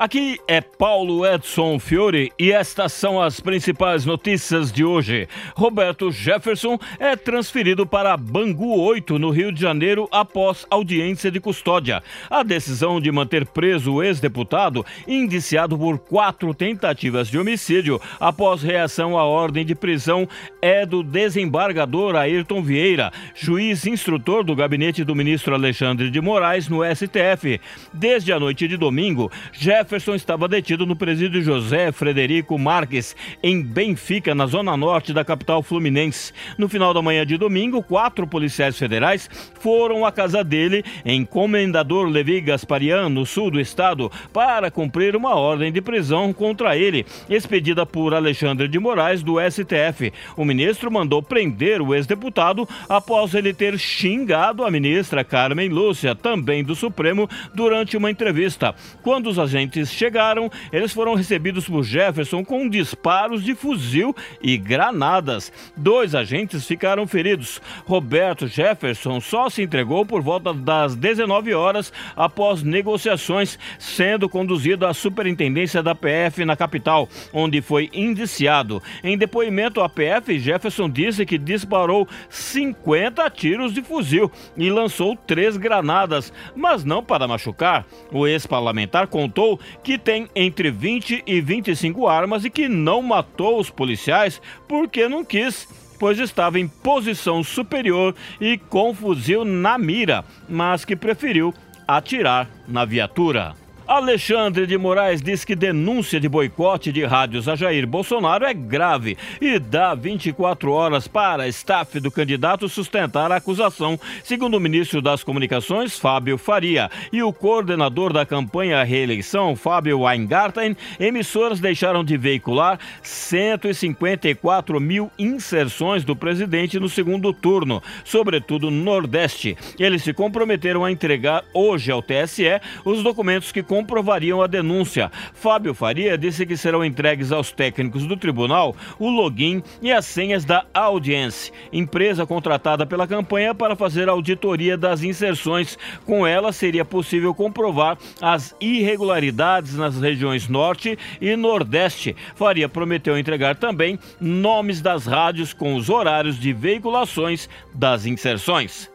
aqui é Paulo Edson Fiore e estas são as principais notícias de hoje. Roberto Jefferson é transferido para Bangu 8, no Rio de Janeiro, após audiência de custódia. A decisão de manter preso o ex-deputado, indiciado por quatro tentativas de homicídio após reação à ordem de prisão, é do desembargador Ayrton Vieira, juiz instrutor do gabinete do ministro Alexandre de Moraes no STF. Desde a noite de domingo, Jefferson estava detido no presídio José Frederico Marques, em Benfica, na zona norte da capital fluminense. No final da manhã de domingo, quatro policiais federais foram à casa dele, em Comendador Levi Gasparian, no sul do estado, para cumprir uma ordem de prisão contra ele, expedida por Alexandre de Moraes, do STF. O ministro mandou prender o ex-deputado após ele ter xingado a ministra Carmen Lúcia, também do Supremo, durante uma entrevista. Quando os agentes chegaram, eles foram recebidos por Jefferson com disparos de fuzil e granadas. Dois agentes ficaram feridos. Roberto Jefferson só se entregou por volta das 19 horas após negociações, sendo conduzido à superintendência da PF na capital, onde foi indiciado. Em depoimento à PF, Jefferson disse que disparou 50 tiros de fuzil e lançou três granadas, mas não para machucar. O ex-parlamentar contou que tem entre 20 e 25 armas e que não matou os policiais porque não quis pois estava em posição superior e com fuzil na mira, mas que preferiu atirar na viatura. Alexandre de Moraes diz que denúncia de boicote de rádios a Jair Bolsonaro é grave e dá 24 horas para a staff do candidato sustentar a acusação, segundo o ministro das Comunicações, Fábio Faria, e o coordenador da campanha à reeleição, Fábio Weingarten, emissoras deixaram de veicular 154 mil inserções do presidente no segundo turno, sobretudo no Nordeste. Eles se comprometeram a entregar hoje ao TSE os documentos que comprovariam a denúncia. Fábio Faria disse que serão entregues aos técnicos do tribunal o login e as senhas da Audience, empresa contratada pela campanha para fazer auditoria das inserções. Com ela seria possível comprovar as irregularidades nas regiões Norte e Nordeste. Faria prometeu entregar também nomes das rádios com os horários de veiculações das inserções.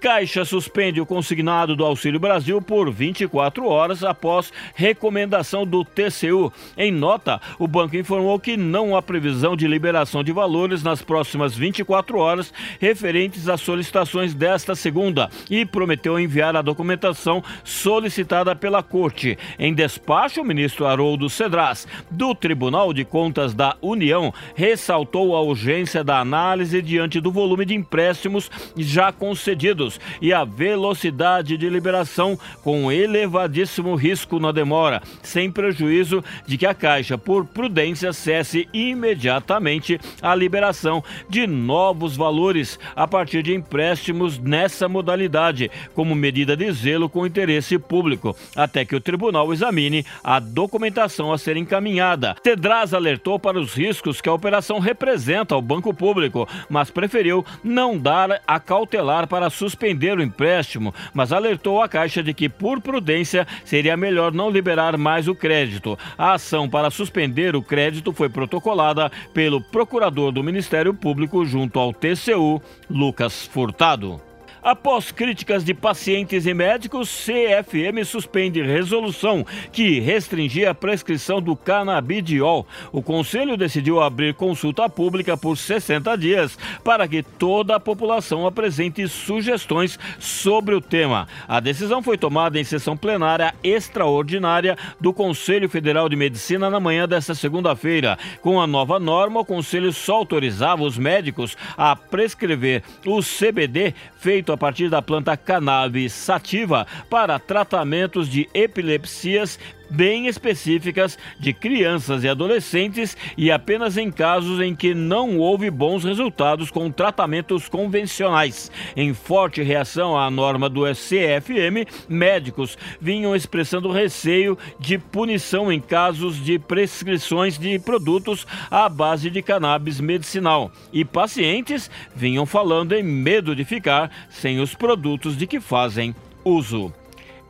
Caixa suspende o consignado do Auxílio Brasil por 24 horas após recomendação do TCU. Em nota, o banco informou que não há previsão de liberação de valores nas próximas 24 horas referentes às solicitações desta segunda e prometeu enviar a documentação solicitada pela Corte. Em despacho, o ministro Haroldo Cedras, do Tribunal de Contas da União, ressaltou a urgência da análise diante do volume de empréstimos já concedidos e a velocidade de liberação com elevadíssimo risco na demora, sem prejuízo de que a Caixa, por prudência, cesse imediatamente a liberação de novos valores a partir de empréstimos nessa modalidade, como medida de zelo com interesse público, até que o tribunal examine a documentação a ser encaminhada. Tedras alertou para os riscos que a operação representa ao banco público, mas preferiu não dar a cautelar para suspender suspender o empréstimo, mas alertou a Caixa de que, por prudência, seria melhor não liberar mais o crédito. A ação para suspender o crédito foi protocolada pelo procurador do Ministério Público junto ao TCU, Lucas Furtado. Após críticas de pacientes e médicos, CFM suspende resolução que restringia a prescrição do canabidiol. O conselho decidiu abrir consulta pública por 60 dias para que toda a população apresente sugestões sobre o tema. A decisão foi tomada em sessão plenária extraordinária do Conselho Federal de Medicina na manhã desta segunda-feira. Com a nova norma, o conselho só autorizava os médicos a prescrever o CBD feito a partir da planta cannabis sativa para tratamentos de epilepsias bem específicas de crianças e adolescentes e apenas em casos em que não houve bons resultados com tratamentos convencionais. Em forte reação à norma do CFM, médicos vinham expressando receio de punição em casos de prescrições de produtos à base de cannabis medicinal e pacientes vinham falando em medo de ficar sem os produtos de que fazem uso.